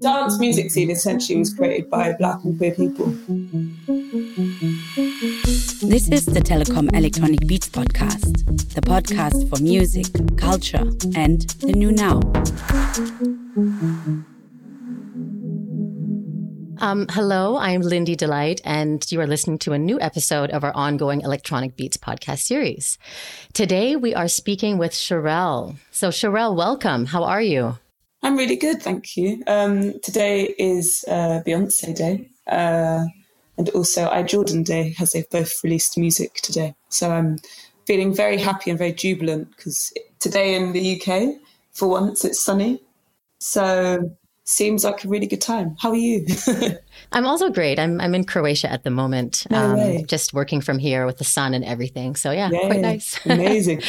Dance music scene essentially was created by black and queer people. This is the Telekom Electronic Beats podcast, the podcast for music, culture, and the new now. Um, hello, I'm Lindy Delight, and you are listening to a new episode of our ongoing Electronic Beats podcast series. Today, we are speaking with Sherelle. So, Sherelle, welcome. How are you? I'm really good, thank you. Um, today is uh, Beyonce Day, uh, and also I. Jordan Day, as they've both released music today. So I'm feeling very happy and very jubilant because today in the UK, for once, it's sunny. So seems like a really good time. How are you? I'm also great. I'm I'm in Croatia at the moment. No um. Just working from here with the sun and everything. So yeah, Yay. quite nice. Amazing.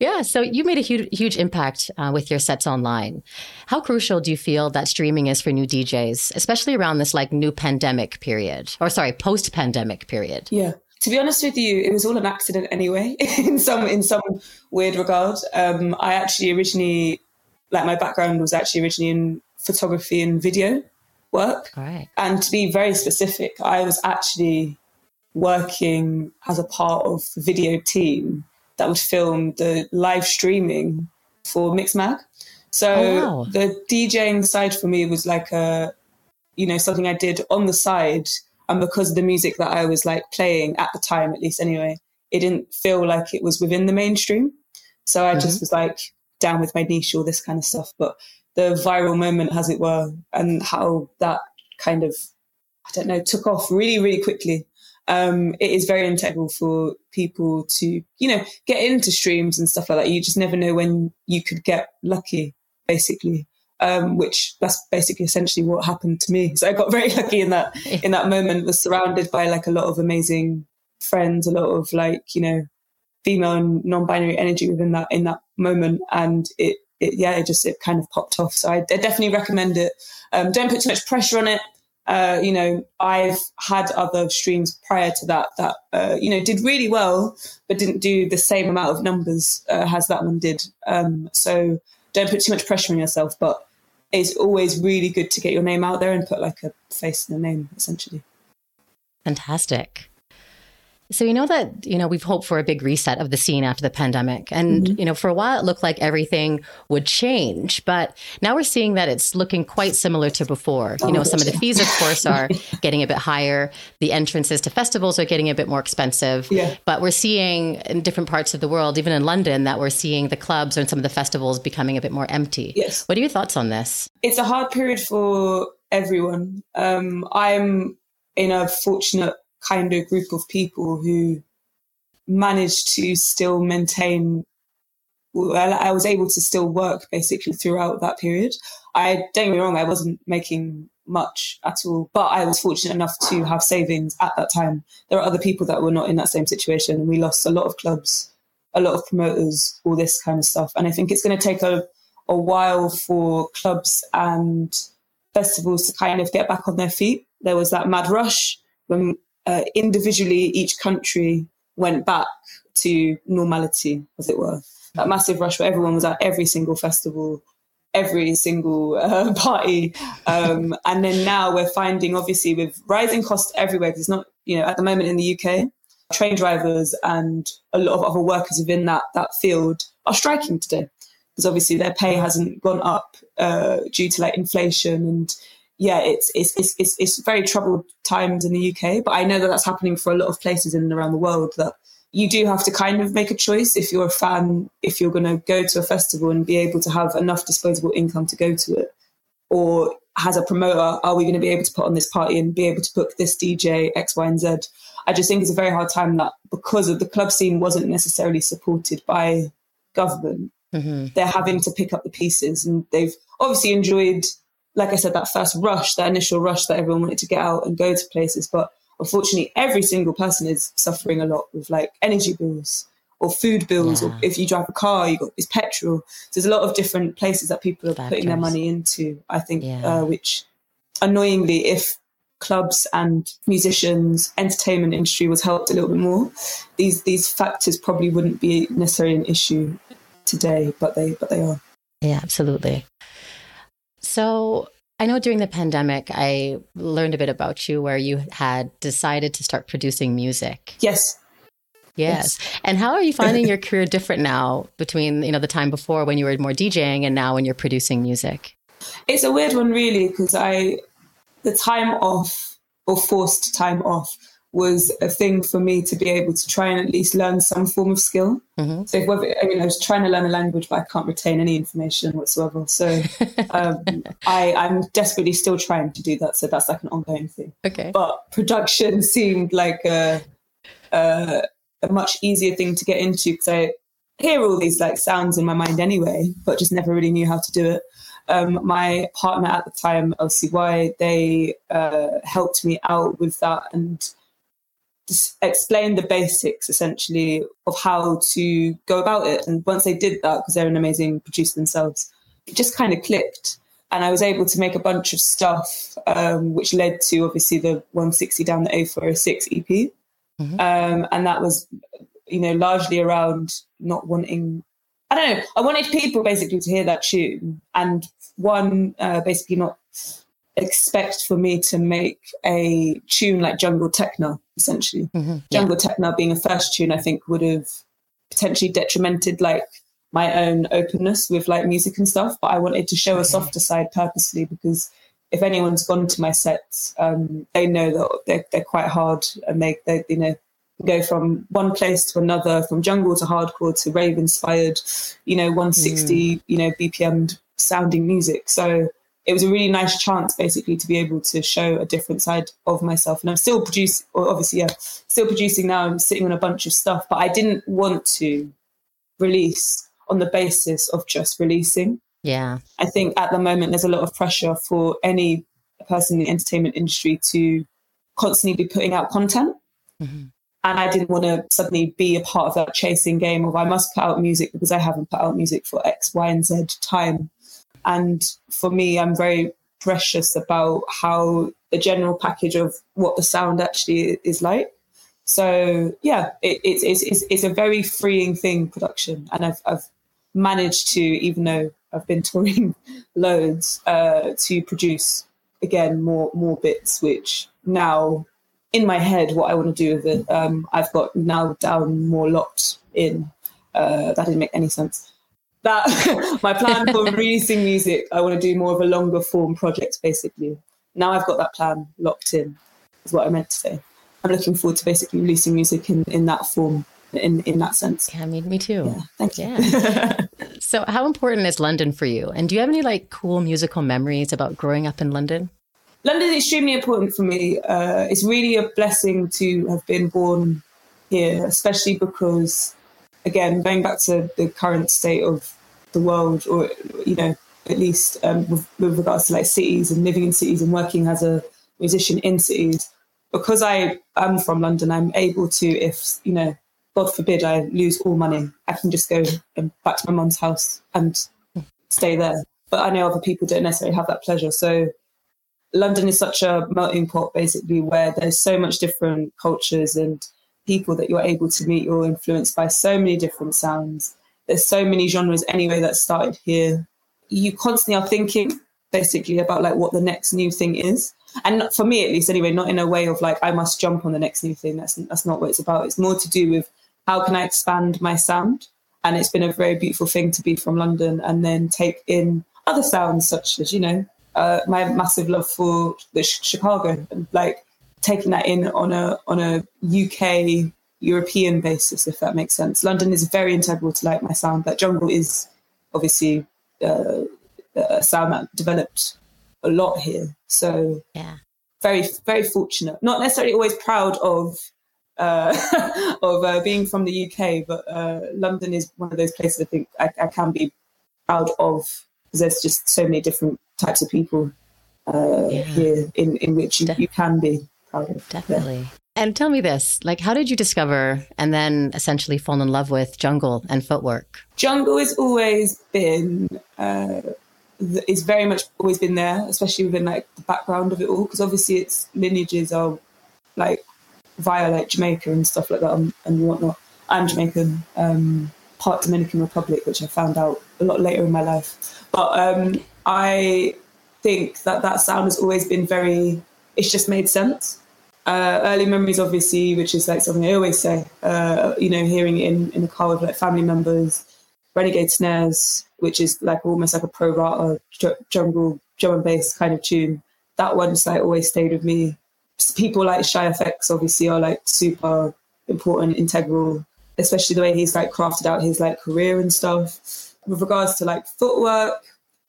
yeah. So you made a huge huge impact uh, with your sets online. How crucial do you feel that streaming is for new DJs, especially around this like new pandemic period, or sorry, post pandemic period? Yeah to be honest with you, it was all an accident anyway. in some in some weird regard, um, I actually originally, like, my background was actually originally in photography and video work. Right. And to be very specific, I was actually working as a part of the video team that would film the live streaming for Mixmag. So oh, wow. the DJing side for me was like a, you know, something I did on the side. And because of the music that I was like playing at the time, at least anyway, it didn't feel like it was within the mainstream. So I mm-hmm. just was like down with my niche, all this kind of stuff. But the viral moment, as it were, and how that kind of, I don't know, took off really, really quickly. Um, it is very integral for people to, you know, get into streams and stuff like that. You just never know when you could get lucky, basically. Um, which that's basically essentially what happened to me. So I got very lucky in that in that moment. Was surrounded by like a lot of amazing friends, a lot of like you know female and non-binary energy within that in that moment, and it it, yeah, it just it kind of popped off. So I, I definitely recommend it. Um, don't put too much pressure on it. Uh, you know, I've had other streams prior to that that uh, you know did really well, but didn't do the same amount of numbers uh, as that one did. Um, so don't put too much pressure on yourself. But it's always really good to get your name out there and put like a face and a name, essentially. Fantastic. So, you know that, you know, we've hoped for a big reset of the scene after the pandemic. And, mm-hmm. you know, for a while it looked like everything would change. But now we're seeing that it's looking quite similar to before. You know, some of the fees, of course, are getting a bit higher. The entrances to festivals are getting a bit more expensive. Yeah. But we're seeing in different parts of the world, even in London, that we're seeing the clubs and some of the festivals becoming a bit more empty. Yes. What are your thoughts on this? It's a hard period for everyone. Um, I'm in a fortunate kind of group of people who managed to still maintain well, I was able to still work basically throughout that period. I don't get me wrong, I wasn't making much at all, but I was fortunate enough to have savings at that time. There are other people that were not in that same situation, we lost a lot of clubs, a lot of promoters, all this kind of stuff. And I think it's going to take a, a while for clubs and festivals to kind of get back on their feet. There was that mad rush when uh, individually each country went back to normality, as it were. That massive rush where everyone was at every single festival, every single uh, party. Um, and then now we're finding, obviously, with rising costs everywhere, there's not, you know, at the moment in the UK, train drivers and a lot of other workers within that, that field are striking today because obviously their pay hasn't gone up uh, due to like inflation and yeah, it's, it's, it's, it's, it's very troubled times in the UK, but I know that that's happening for a lot of places in and around the world that you do have to kind of make a choice if you're a fan, if you're going to go to a festival and be able to have enough disposable income to go to it. Or as a promoter, are we going to be able to put on this party and be able to book this DJ X, Y, and Z? I just think it's a very hard time that because of the club scene wasn't necessarily supported by government, mm-hmm. they're having to pick up the pieces and they've obviously enjoyed like I said, that first rush, that initial rush that everyone wanted to get out and go to places. But unfortunately, every single person is suffering a lot with like energy bills or food bills, yeah. or if you drive a car, you got this petrol. So there's a lot of different places that people are Factors. putting their money into. I think, yeah. uh, which annoyingly, if clubs and musicians, entertainment industry was helped a little bit more, these these factors probably wouldn't be necessarily an issue today, but they but they are. Yeah, absolutely. So I know during the pandemic, I learned a bit about you where you had decided to start producing music. Yes. Yes. yes. And how are you finding your career different now between, you know, the time before when you were more DJing and now when you're producing music? It's a weird one really because I the time off or forced time off was a thing for me to be able to try and at least learn some form of skill. Mm-hmm. So, whether, I mean, I was trying to learn a language, but I can't retain any information whatsoever. So, um, I, I'm desperately still trying to do that. So, that's like an ongoing thing. Okay. But production seemed like a, a, a much easier thing to get into because I hear all these like sounds in my mind anyway, but just never really knew how to do it. Um, my partner at the time, LCY, they uh, helped me out with that and explain the basics essentially of how to go about it. And once they did that, because they're an amazing producer themselves, it just kind of clicked. And I was able to make a bunch of stuff, um, which led to obviously the 160 down the A406 EP. Mm-hmm. Um, and that was, you know, largely around not wanting, I don't know, I wanted people basically to hear that tune and one, uh, basically not expect for me to make a tune like Jungle Techno, essentially. Mm-hmm. Jungle yeah. Techno being a first tune, I think would have potentially detrimented like my own openness with like music and stuff. But I wanted to show a softer side purposely because if anyone's gone to my sets, um, they know that they're, they're quite hard and they, they, you know, go from one place to another, from jungle to hardcore to rave inspired, you know, 160, mm. you know, BPM sounding music. So it was a really nice chance basically to be able to show a different side of myself. And I'm still producing, obviously, yeah, still producing now. I'm sitting on a bunch of stuff, but I didn't want to release on the basis of just releasing. Yeah. I think at the moment there's a lot of pressure for any person in the entertainment industry to constantly be putting out content. Mm-hmm. And I didn't want to suddenly be a part of that chasing game of I must put out music because I haven't put out music for X, Y, and Z time. And for me, I'm very precious about how the general package of what the sound actually is like. So yeah, it, it's, it's, it's a very freeing thing, production. And I've, I've managed to, even though I've been touring loads, uh, to produce again more more bits, which now in my head, what I want to do with it, um, I've got now down more locked in. Uh, that didn't make any sense that my plan for releasing music, I want to do more of a longer form project, basically. Now I've got that plan locked in, is what I meant to say. I'm looking forward to basically releasing music in, in that form, in, in that sense. Yeah, me, me too. Yeah, thank you. Yeah. so, how important is London for you? And do you have any like cool musical memories about growing up in London? London is extremely important for me. Uh, it's really a blessing to have been born here, especially because again, going back to the current state of the world, or you know, at least um, with, with, regards to like cities and living in cities and working as a musician in cities, because I am from London, I'm able to, if you know, God forbid, I lose all money, I can just go back to my mum's house and stay there. But I know other people don't necessarily have that pleasure, so. London is such a melting pot, basically, where there's so much different cultures and people that you're able to meet. You're influenced by so many different sounds. There's so many genres anyway that started here. You constantly are thinking basically about like what the next new thing is. And for me, at least, anyway, not in a way of like I must jump on the next new thing. That's that's not what it's about. It's more to do with how can I expand my sound. And it's been a very beautiful thing to be from London and then take in other sounds such as you know uh, my massive love for the Chicago and like taking that in on a on a UK European basis, if that makes sense. London is very integral to like my sound. That jungle is obviously uh, a sound that developed a lot here. So yeah, very very fortunate. Not necessarily always proud of uh, of uh, being from the UK, but uh, London is one of those places I think I, I can be proud of because there's just so many different types of people uh, yeah. here in, in which you, you can be of. Definitely. Yeah. And tell me this, like, how did you discover and then essentially fall in love with jungle and footwork? Jungle has always been uh, is very much always been there, especially within like the background of it all, because obviously its lineages are like via like Jamaica and stuff like that and, and whatnot. I'm Jamaican, um, part Dominican Republic, which I found out a lot later in my life. But um, I think that that sound has always been very. It's just made sense. Uh, early memories, obviously, which is like something I always say. Uh, you know, hearing it in in the car with like family members, renegade snares, which is like almost like a pro rata jungle drum and bass kind of tune. That one's like always stayed with me. People like Shy FX obviously are like super important, integral, especially the way he's like crafted out his like career and stuff. With regards to like footwork,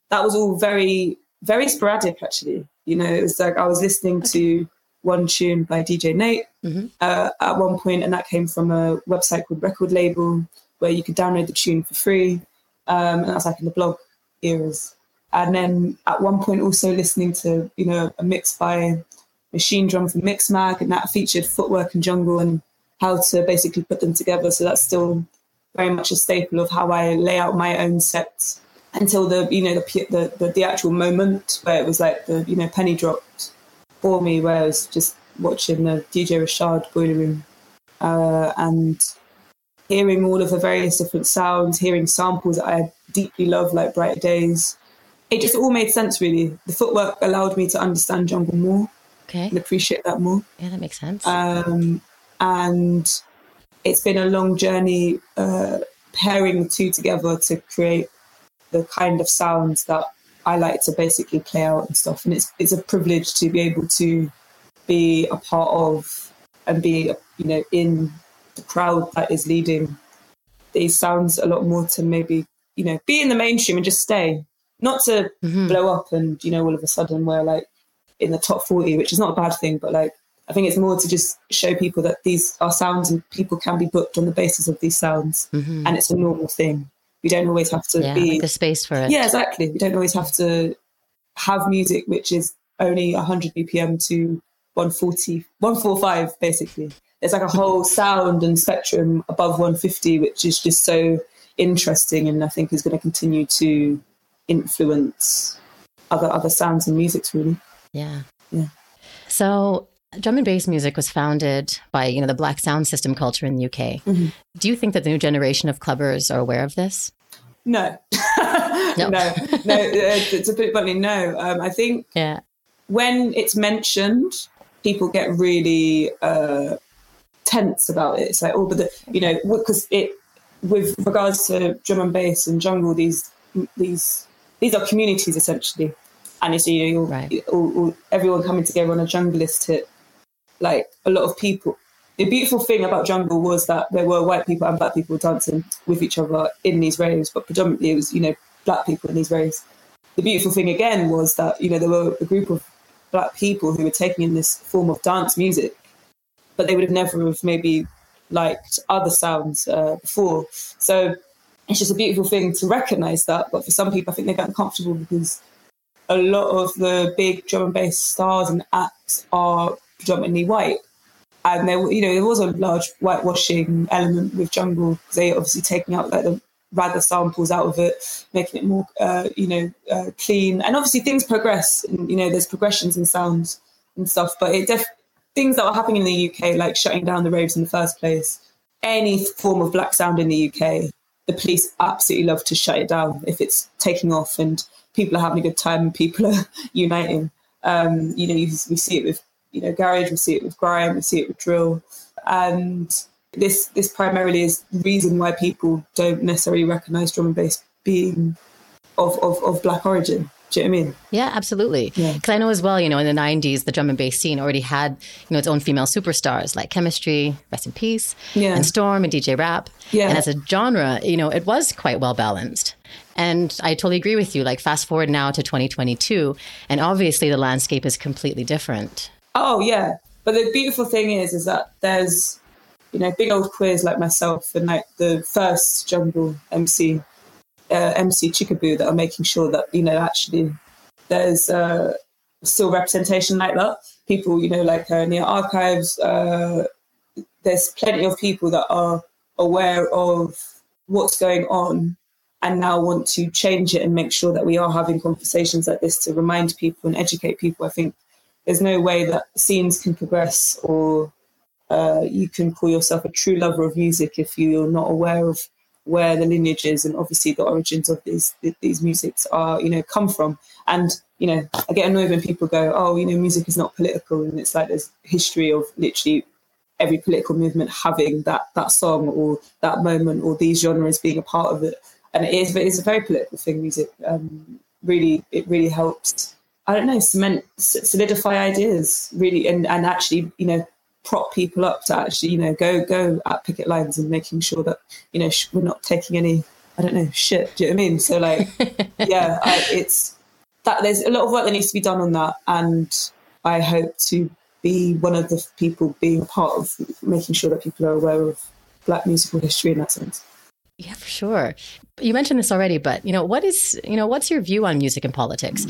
that was all very, very sporadic actually. You know, it was like I was listening to one tune by DJ Nate mm-hmm. uh, at one point, and that came from a website called Record Label where you could download the tune for free. Um, and that's like in the blog eras. And then at one point also listening to, you know, a mix by Machinedrum from Mixmag, and that featured footwork and jungle and how to basically put them together. So that's still very much a staple of how I lay out my own sets until the, you know, the the, the, the actual moment where it was like the, you know, penny dropped for me, where I was just watching the DJ Rashad Boiler Room. Uh, and hearing all of the various different sounds, hearing samples that I deeply love, like Brighter Days. It just all made sense, really. The footwork allowed me to understand jungle more okay. and appreciate that more. Yeah, that makes sense. Um, and it's been a long journey uh, pairing the two together to create the kind of sounds that I like to basically play out and stuff. And it's it's a privilege to be able to be a part of and be you know in the crowd that is leading these sounds a lot more to maybe you know be in the mainstream and just stay not to mm-hmm. blow up and you know all of a sudden we're like in the top 40 which is not a bad thing but like i think it's more to just show people that these are sounds and people can be booked on the basis of these sounds mm-hmm. and it's a normal thing we don't always have to yeah, be the space for it yeah exactly we don't always have to have music which is only 100 bpm to 140 145 basically there's like a whole sound and spectrum above 150, which is just so interesting, and I think is going to continue to influence other other sounds and musics. Really, yeah, yeah. So drum and bass music was founded by you know the black sound system culture in the UK. Mm-hmm. Do you think that the new generation of clubbers are aware of this? No, no, no. Uh, to put it bluntly, no. Um, I think yeah. when it's mentioned, people get really uh, tense about it. It's like, oh, but the, you know, because it, with regards to drum and bass and jungle, these these these are communities essentially, and it's you know, right. all, all, everyone coming together on a junglist hit. Like a lot of people, the beautiful thing about jungle was that there were white people and black people dancing with each other in these raves, but predominantly it was you know black people in these raves. The beautiful thing again was that you know there were a group of black people who were taking in this form of dance music but they would have never have maybe liked other sounds uh, before. So it's just a beautiful thing to recognize that. But for some people, I think they get uncomfortable because a lot of the big drum and bass stars and acts are predominantly white. And there, you know, there was a large whitewashing element with jungle they obviously taking out like the rather samples out of it, making it more, uh, you know, uh, clean. And obviously things progress, and you know, there's progressions in sounds and stuff. But it def- things that were happening in the UK, like shutting down the raves in the first place, any form of black sound in the UK, the police absolutely love to shut it down if it's taking off and people are having a good time and people are uniting. Um, you know, you, we see it with you know garage, we see it with grime, we see it with drill, and this this primarily is the reason why people don't necessarily recognise drum and bass being of, of, of black origin. Do you know what I mean? Yeah, absolutely. Because yeah. I know as well, you know, in the 90s, the drum and bass scene already had, you know, its own female superstars like Kemistry, Rest in Peace, yeah. and Storm and DJ Rap. Yeah. And as a genre, you know, it was quite well balanced. And I totally agree with you. Like, fast forward now to 2022, and obviously the landscape is completely different. Oh, yeah. But the beautiful thing is, is that there's, you know, big old queers like myself and like the first jungle MC uh, MC Chickaboo that are making sure that you know actually there's uh, still representation like that. People, you know, like uh, Nia Archives, uh, there's plenty of people that are aware of what's going on and now want to change it and make sure that we are having conversations like this to remind people and educate people. I think there's no way that scenes can progress or uh, you can call yourself a true lover of music if you're not aware of where the lineages and obviously the origins of these these musics are, you know, come from. And you know, I get annoyed when people go, "Oh, you know, music is not political," and it's like there's history of literally every political movement having that that song or that moment or these genres being a part of it. And it is it's a very political thing. Music um, really it really helps. I don't know, cement, solidify ideas, really, and and actually, you know, prop people up to actually, you know, go go at picket lines and making sure that you know we're not taking any, I don't know, shit. Do you know what I mean? So like, yeah, I, it's that there's a lot of work that needs to be done on that, and I hope to be one of the people being part of making sure that people are aware of Black musical history in that sense. Yeah, for sure. You mentioned this already, but you know, what is you know, what's your view on music and politics?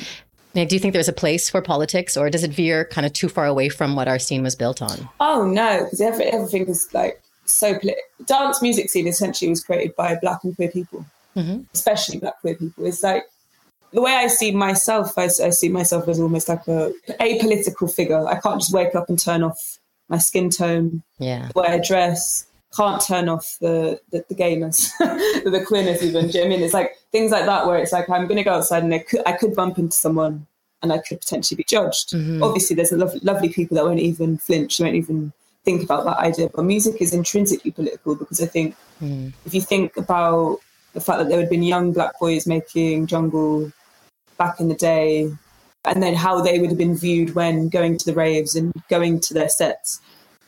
Now, do you think there's a place for politics, or does it veer kind of too far away from what our scene was built on? Oh no, because every, everything is like so. Dance music scene essentially was created by Black and queer people, mm-hmm. especially Black queer people. It's like the way I see myself, I, I, see myself as almost like a apolitical figure. I can't just wake up and turn off my skin tone, yeah, the way I dress. Can't turn off the the, the gayness, the queerness even. Do you know I mean? It's like things like that where it's like I'm going to go outside and I could I could bump into someone and I could potentially be judged. Mm-hmm. Obviously, there's lovely, lovely people that won't even flinch, won't even think about that idea. But music is intrinsically political because I think mm. if you think about the fact that there had been young black boys making jungle back in the day, and then how they would have been viewed when going to the raves and going to their sets.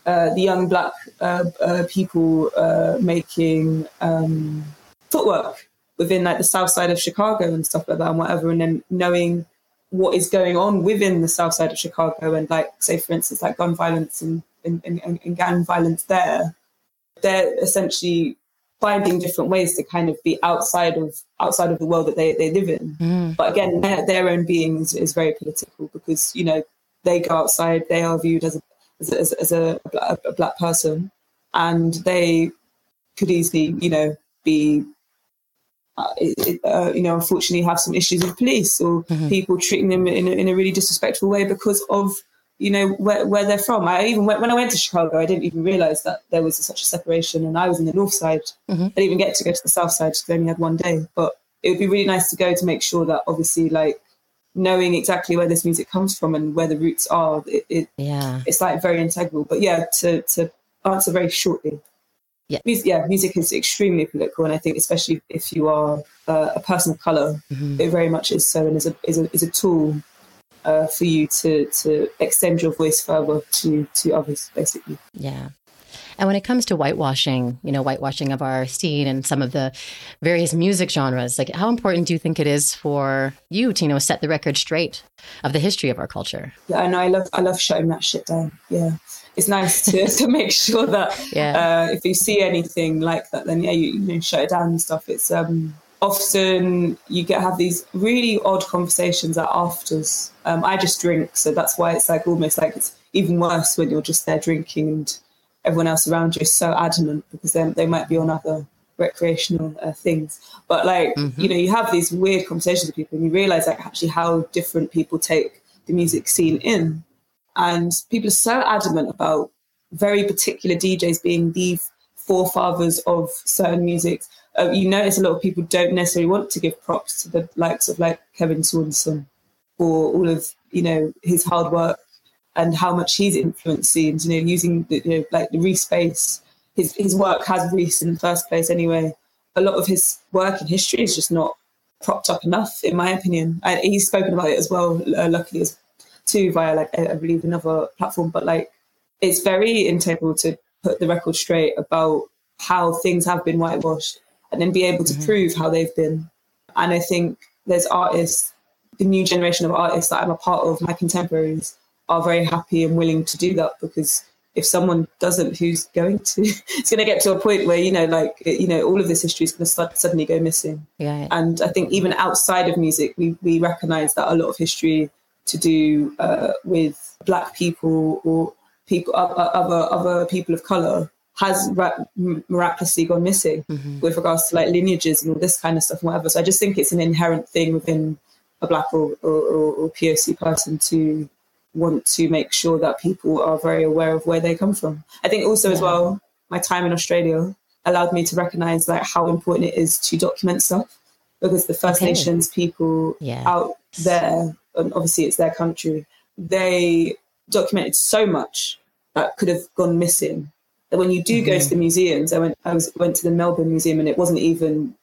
Uh, the young black uh, uh, people uh, making um, footwork within like the south side of Chicago and stuff like that and whatever, and then knowing what is going on within the south side of Chicago and like say for instance like gun violence and, and, and, and gang violence there, they're essentially finding different ways to kind of be outside of outside of the world that they, they live in. Mm. But again, their, their own being is, is, very political because you know they go outside, they are viewed as a as, as, as a, a, a, black person, and they could easily you know be. Uh, uh, you know, unfortunately, have some issues with police or mm-hmm. people treating them in a, in a really disrespectful way because of you know where, where they're from. I even went, when I went to Chicago, I didn't even realize that there was such a separation, and I was in the north side. Mm-hmm. I didn't even get to go to the south side because I only had one day. But it would be really nice to go to make sure that obviously, like knowing exactly where this music comes from and where the roots are, it, it yeah, it's like very integral. But yeah, to to answer very shortly. Yeah. Music, yeah, music is extremely political, and I think especially if you are uh, a person of color, mm-hmm. it very much is so, and is a is a is a tool uh, for you to to extend your voice further to to others, basically. Yeah. And when it comes to whitewashing, you know, whitewashing of our scene and some of the various music genres, like how important do you think it is for you to, you know, set the record straight of the history of our culture? Yeah, I know. I love, I love shutting that shit down. Yeah, it's nice to, to make sure that yeah. uh, if you see anything like that, then yeah, you, you know, shut it down and stuff. It's um, often you get have these really odd conversations at afters. Um, I just drink, so that's why it's like almost like it's even worse when you're just there drinking and everyone else around you is so adamant because then they might be on other recreational uh, things. But like mm-hmm. you know, you have these weird conversations with people, and you realize like actually how different people take the music scene in, and people are so adamant about very particular DJs being the forefathers of certain music uh, you notice a lot of people don't necessarily want to give props to the likes of like Kevin Saunderson for all of you know his hard work and how much he's influenced scenes. You know, using the, you know, like the Reese bass. His his work has Reese in the first place anyway. A lot of his work in history is just not propped up enough, in my opinion. And he's spoken about it as well, uh, luckily as too via like I, I believe another platform. But like, it's very integral to put the record straight about how things have been whitewashed and then be able to mm-hmm. prove how they've been. And I think there's artists, the new generation of artists that I'm a part of, my contemporaries, are very happy and willing to do that because if someone doesn't, who's going to? it's going to get to a point where you know, like you know, all of this history is going to start, suddenly go missing. Yeah. And I think even outside of music, we we recognise that a lot of history to do uh, with Black people or people other other people of color has ra- miraculously gone missing mm-hmm. with regards to like lineages and all this kind of stuff and whatever. So I just think it's an inherent thing within a black or, or, or POC person to want to make sure that people are very aware of where they come from. I think also yeah. as well, my time in Australia allowed me to recognize like how important it is to document stuff because the First okay. Nations people yeah. out there, and obviously it's their country, they documented so much that could have gone missing. That when you do mm-hmm. go to mm-hmm. the museums, I went I was went to the Melbourne Museum and it wasn't even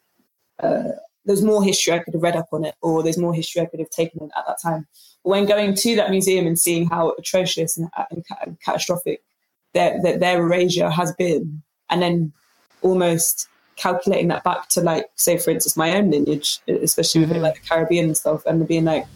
uh, there's more history I could have read up on it, or there's more history I could have taken at that time. When going to that museum and seeing how atrocious and, and, and catastrophic their, their, their erasure has been, and then almost calculating that back to like, say, for instance, my own lineage, especially mm-hmm. with like the Caribbean and stuff, and being like,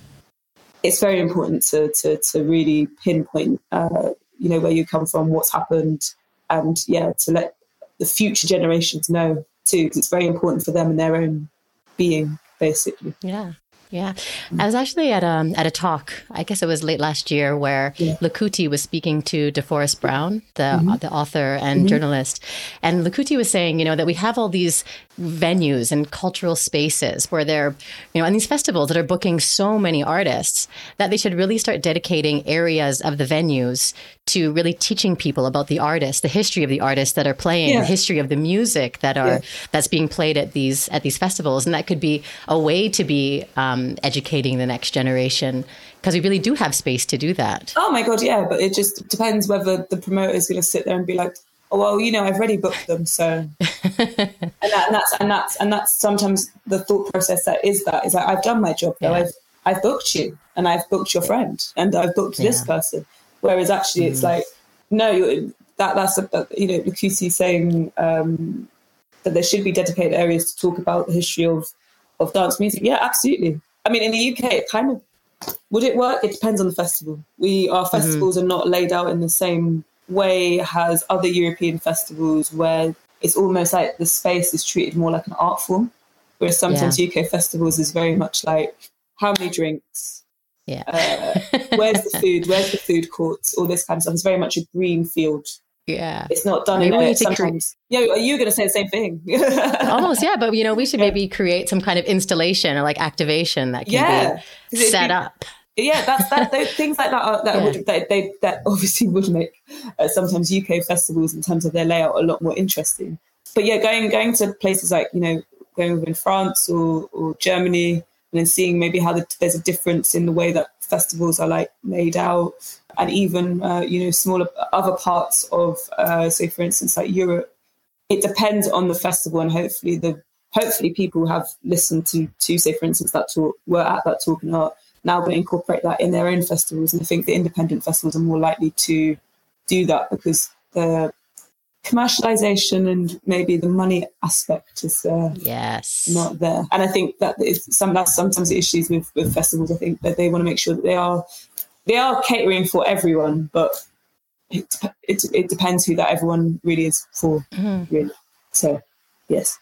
it's very important to to to really pinpoint, uh, you know, where you come from, what's happened, and yeah, to let the future generations know too, because it's very important for them and their own being, basically. Yeah. Yeah, I was actually at a um, at a talk. I guess it was late last year where yeah. Lakuti was speaking to DeForrest Brown, the mm-hmm. the author and mm-hmm. journalist, and Lakuti was saying, you know, that we have all these venues and cultural spaces where they're, you know, and these festivals that are booking so many artists that they should really start dedicating areas of the venues to really teaching people about the artists, the history of the artists that are playing, yeah. the history of the music that are yeah. that's being played at these at these festivals, and that could be a way to be um, educating the next generation because we really do have space to do that. Oh my god, yeah, but it just depends whether the promoter is going to sit there and be like, oh well, you know, I've already booked them, so and, that, and, that's and that's and that's sometimes the thought process that is that is like I've done my job, though. Yeah. I've I've booked you, and I've booked your friend, and I've booked this person. Whereas actually, mm. it's like no, that that's a, you know, Lakuti saying um, that there should be dedicated areas to talk about the history of of dance music. Yeah, absolutely. I mean, in the UK, it kind of would it work? It depends on the festival. We our mm-hmm. festivals mm-hmm. are not laid out in the same way as other European festivals, where it's almost like the space is treated more like an art form, whereas sometimes yeah. UK festivals is very much like how many drinks, yeah, uh, where's the food, where's the food courts, all this kind of stuff. It's very much a green field. Yeah, it's not done maybe in a, sometimes. Cre- yeah, are you going to say the same thing? Almost, yeah. But you know, we should maybe create some kind of installation or like activation that can yeah. be set up yeah, that's that. Those, things like that are, that yeah. would they, they, that obviously would make uh, sometimes UK festivals in terms of their layout a lot more interesting. But yeah, going going to places like you know going within France or, or Germany and then seeing maybe how the, there's a difference in the way that festivals are like laid out, and even uh, you know smaller other parts of uh, say for instance like Europe. It depends on the festival, and hopefully the hopefully people have listened to to say for instance that talk were at that talk and are now going to incorporate that in their own festivals. And I think the independent festivals are more likely to do that because the commercialization and maybe the money aspect is uh, yes not there. And I think that is some that's sometimes the issues with, with festivals. I think that they want to make sure that they are they are catering for everyone, but it it, it depends who that everyone really is for. Mm-hmm. Really, so yes.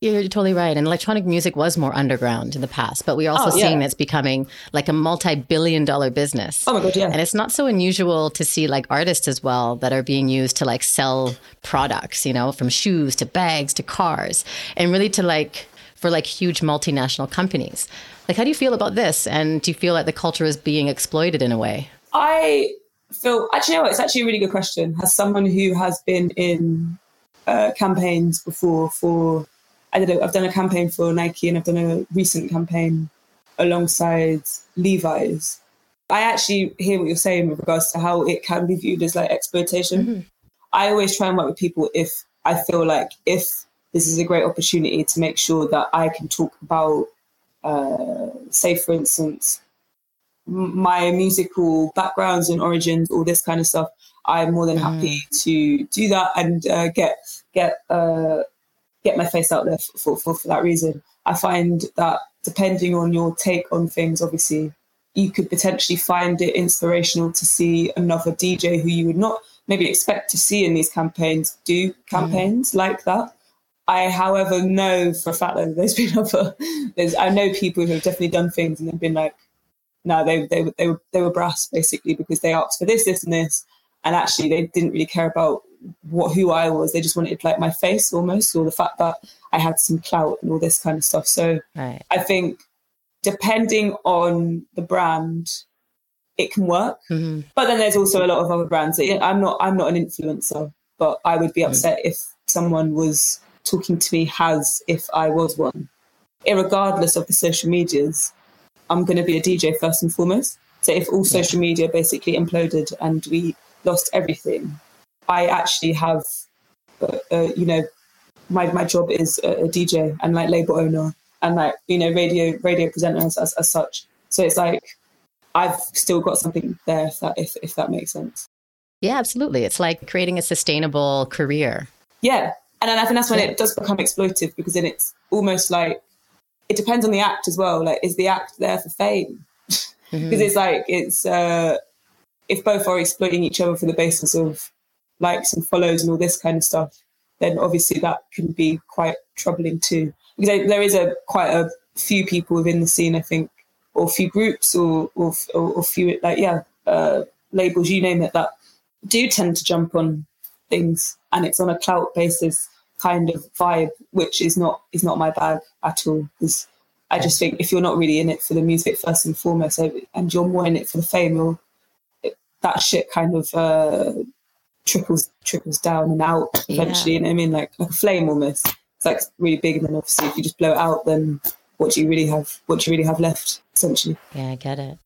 You're totally right. And electronic music was more underground in the past, but we're also oh, seeing yeah. it's becoming like a multi billion dollar business. Oh my God, yeah. And it's not so unusual to see like artists as well that are being used to like sell products, you know, from shoes to bags to cars, and really to like for like huge multinational companies. Like, how do you feel about this? And do you feel like the culture is being exploited in a way? I feel, actually, you know, it's actually a really good question. As someone who has been in uh, campaigns before for I did a, I've done a campaign for Nike and I've done a recent campaign alongside Levi's. I actually hear what you're saying with regards to how it can be viewed as like exploitation. Mm-hmm. I always try and work with people if I feel like if this is a great opportunity to make sure that I can talk about, uh, say, for instance, my musical backgrounds and origins, all this kind of stuff. I'm more than happy mm. to do that and uh, get get uh, get my face out there for, for, for that reason. I find that depending on your take on things, obviously, you could potentially find it inspirational to see another DJ who you would not maybe expect to see in these campaigns do campaigns mm. like that. I, however, know for a fact that there's been other, there's, I know people who have definitely done things and they've been like, no, they, they, they, were, they were brass basically because they asked for this, this, and this. And actually, they didn't really care about what who I was. They just wanted like my face almost, or the fact that I had some clout and all this kind of stuff. So Right. I think depending on the brand, it can work. Mhm. But then there's also a lot of other brands. That, I'm not I'm not an influencer, but I would be upset if someone was talking to me as if I was one. Irregardless of the social medias, I'm going to be a DJ first and foremost. So if all social media basically imploded and we lost everything, I actually have, uh, uh, you know, my my job is a, a DJ and like label owner and like you know radio radio presenter as, as, as such. So it's like I've still got something there if that if, if that makes sense. Yeah, absolutely. It's like creating a sustainable career. Yeah, and then I think that's when it does become exploitive because then it's almost like it depends on the act as well. Like, is the act there for fame? Because it's like it's uh, if both are exploiting each other for the basis of likes and follows and all this kind of stuff, then obviously that can be quite troubling too. Because there- is a quite a few people within the scene, I think, or few groups, or or, or, or few like yeah, uh, labels, you name it, that do tend to jump on things, and it's on a clout basis kind of vibe, which is not is not my bag at all. Because I just think if you're not really in it for the music first and foremost, and you're more in it for the fame, you're, that shit kind of uh, trickles trickles down and out Yeah. eventually. You know what I mean? Like like a flame almost. It's like really big, and then obviously if you just blow it out, then what do you really have? What do you really have left? Essentially, Yeah, I get it.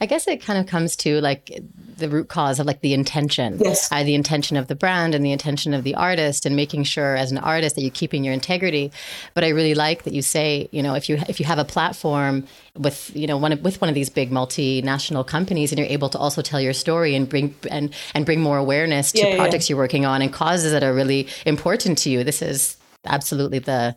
I guess it kind of comes to like the root cause of like the intention, Yes. uh, the intention of the brand and the intention of the artist, and making sure as an artist that you're keeping your integrity. But I really like that you say, you know, if you if you have a platform with you know one of, with one of these big multinational companies, and you're able to also tell your story and bring and and bring more awareness to Yeah, yeah, projects you're working on and causes that are really important to you. This is absolutely the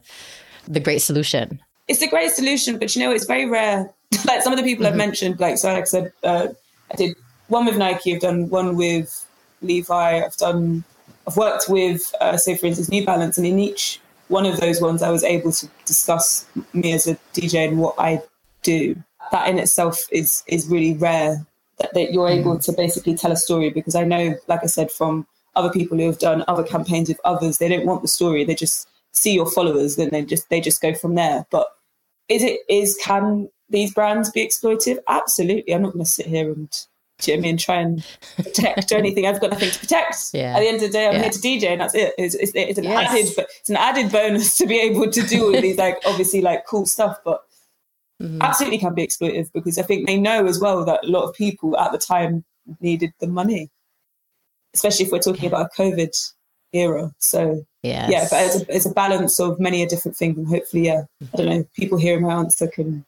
the great solution. it's a great solution, but you know, it's very rare. Like some of the people I've mentioned, like so, like I said, uh, I did one with Nike, I've done one with Levi, I've done, I've worked with, uh, say for instance, New Balance, and in each one of those ones, I was able to discuss me as a DJ and what I do. That in itself is is really rare. That, that you're able to basically tell a story because I know, like I said, from other people who have done other campaigns with others, they don't want the story. They just see your followers, then they just they just go from there. But is it is can these brands be exploitive? Absolutely. I'm not going to sit here and do you know I mean try and protect or anything. I've got nothing to protect. Yeah. At the end of the day, I'm Yeah. here to DJ, and that's it. It's, it's, it's an Yes. added, but it's an added bonus to be able to do all these like obviously like cool stuff, but. Mm-hmm. Absolutely can be exploitive because I think they know as well that a lot of people at the time needed the money, especially if we're talking about a COVID era. So Yes. yeah, but it's a, it's a balance of many a different things, and hopefully, yeah, I don't know, people hearing my answer can,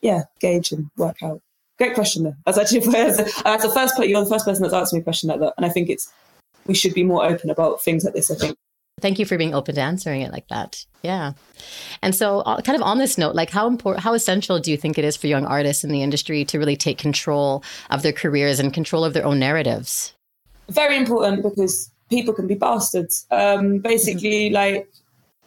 yeah, gauge and work out. Great question, though. That's actually that's, the first. You're the first person that's asked me a question like that, and I think it's we should be more open about things like this. I think. Thank you for being open to answering it like that. Yeah. And so, uh, kind of on this note, like how important, how essential do you think it is for young artists in the industry to really take control of their careers and control of their own narratives? very important because people can be bastards. Um, basically, like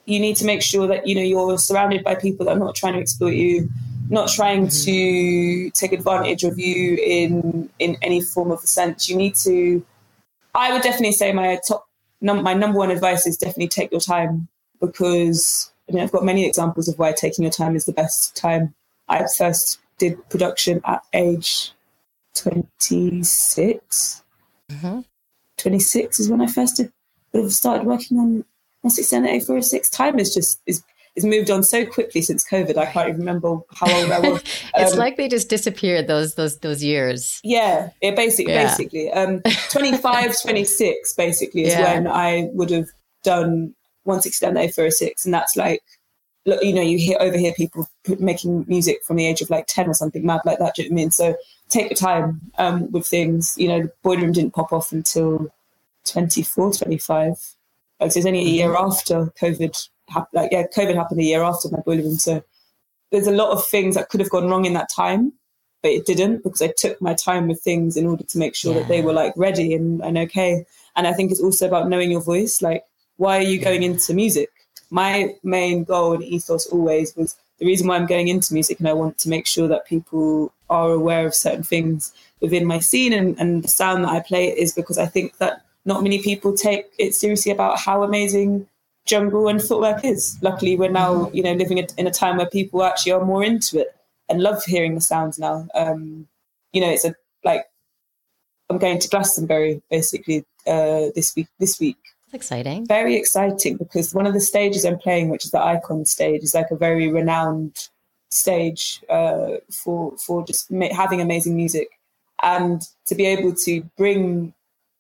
you need to make sure that you know you're surrounded by people that are not trying to exploit you, not trying to take advantage of you in in any form of a sense. You need to. I would definitely say my top num- my number one advice is definitely take your time because I mean I've got many examples of why taking your time is the best time. I first did production at age twenty mm-hmm. 26 is when I first did, would have started working on on 610 A406. Time is just is is moved on so quickly since COVID. I can't even remember how old I was. it's Um, like they just disappeared those those those years. yeah, it basically Yeah. basically um 25, 26 basically is Yeah. when I would have done 169 A406, and that's like. Look, you know, you hear overhear people making music from the age of like ten or something mad like that. Do you know what I mean? So take your time um, with things. You know, the boiler room didn't pop off until 24, 25. Like, so it's only a year after COVID happened. Like, yeah, COVID happened a year after my boiler room. So there's a lot of things that could have gone wrong in that time, but it didn't because I took my time with things in order to make sure that they were like ready and, and okay. And I think it's also about knowing your voice. Like, why are you going into music? My main goal and ethos always was the reason why I'm going into music, and I want to make sure that people are aware of certain things within my scene and, and the sound that I play is because I think that not many people take it seriously about how amazing jungle and footwork is. Luckily, we're now you know living in a time where people actually are more into it and love hearing the sounds now. Um, you know, it's a like I'm going to Glastonbury basically uh, this week. This week, That's exciting. very exciting because one of the stages I'm playing, which is the IICON stage, is like a very renowned stage uh, for for just ma- having amazing music, and to be able to bring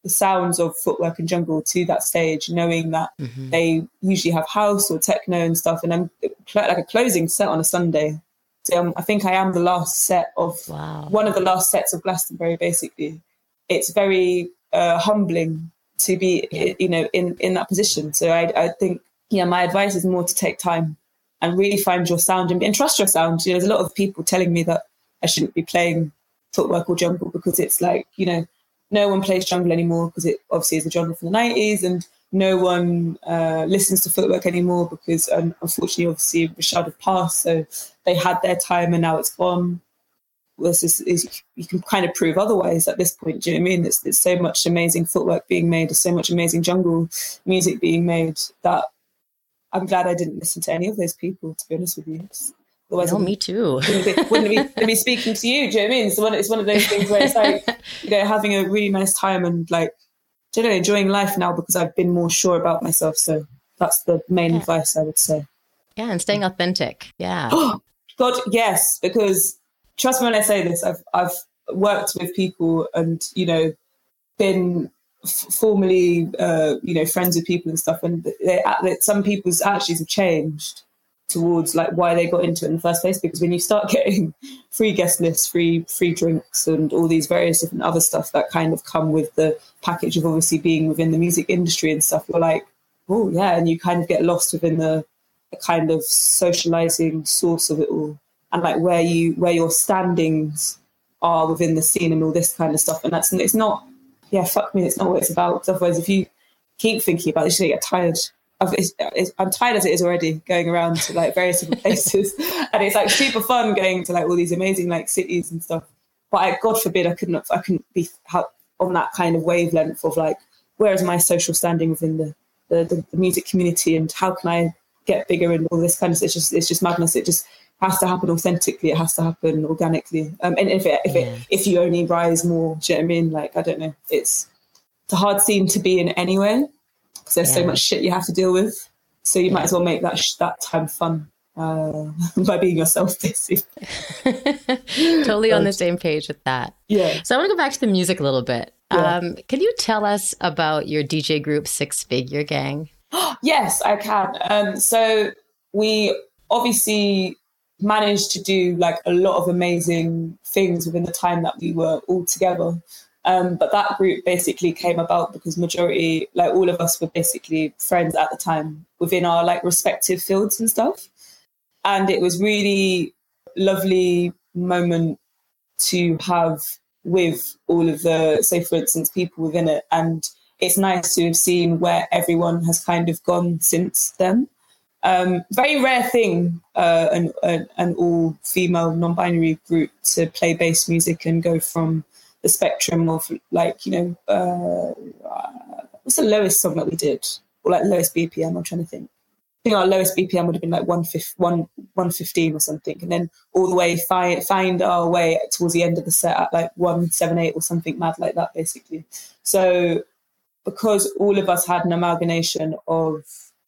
the sounds of footwork and jungle to that stage, knowing that Mhm. they usually have house or techno and stuff, and I'm like a closing set on a Sunday. So um, I think I am the last set of Wow. one of the last sets of Glastonbury. Basically, it's very uh, humbling to be, you know, in in that position. So I I think yeah, my advice is more to take time and really find your sound and, and trust your sound. You know, there's a lot of people telling me that I shouldn't be playing footwork or jungle because it's like you know no one plays jungle anymore because it obviously is a genre from the 90s and no one uh, listens to footwork anymore because um, unfortunately obviously Rashad have passed so they had their time and now it's gone. This is, is you can kind of prove otherwise at this point do you know what I mean? There's, there's so much amazing footwork being made there's so much amazing jungle music being made that I'm glad I didn't listen to any of those people to be honest with you otherwise No, me too. wouldn't be, wouldn't be, wouldn't be speaking to you. Do you know what I mean? It's one, it's one of those things where it's like, you know, having a really nice time and like, you know, enjoying life now because I've been more sure about myself. So that's the main Yeah. advice I would say. Yeah, and staying authentic. Yeah. God, yes, because trust me when I say this, I've, I've worked with people and, you know, been f- formerly, uh, you know, friends with people and stuff. And they, they, some people's attitudes have changed towards like why they got into it in the first place. Because when you start getting free guest lists, free free drinks, and all these various different other stuff that kind of come with the package of obviously being within the music industry and stuff, you're like, oh yeah, and you kind of get lost within the, the kind of socializing source of it all, and like where you where your standings are within the scene and all this kind of stuff. And that's it's not, yeah, fuck me, it's not what it's about. Otherwise, if you keep thinking about it, gonna get tired. It's, it's, I'm tired as it is already going around to like various different places, and it's like super fun going to like all these amazing like cities and stuff. But I, God forbid, I couldn't, I couldn't be on that kind of wavelength of like, where is my social standing within the, the, the, the music community, and how can I get bigger and all this kind of stuff. It's just, it's just madness. It just has to happen authentically. It has to happen organically. Um, and if it, if Yeah. it, if you only rise more, do you know what I mean? Like, I don't know. It's, it's a hard scene to be in anyway, because there's so much shit you have to deal with. So you might as well make that sh- that time fun uh, by being yourself, basically. totally on the same page with that. Yeah. So I want to go back to the music a little bit. Yeah. Um, can you tell us about your DJ group Six Figure Gang? Yes, I can. Um, so we obviously managed to do like a lot of amazing things within the time that we were all together. Um, but that group basically came about because majority, like all of us, were basically friends at the time within our like respective fields and stuff. And it was really lovely moment to have with all of the, say for instance, people within it. And it's nice to have seen where everyone has kind of gone since then. Um, very rare thing, uh, an, an, an all female non binary group to play bass music and go from the spectrum of like, you know, uh, what's the lowest song that we did? Or like lowest BPM, I'm trying to think. I think our lowest BPM would have been like 115, 115 or something. And then all the way find, find our way towards the end of the set at like 178 or something mad like that, basically. So because all of us had an amalgamation of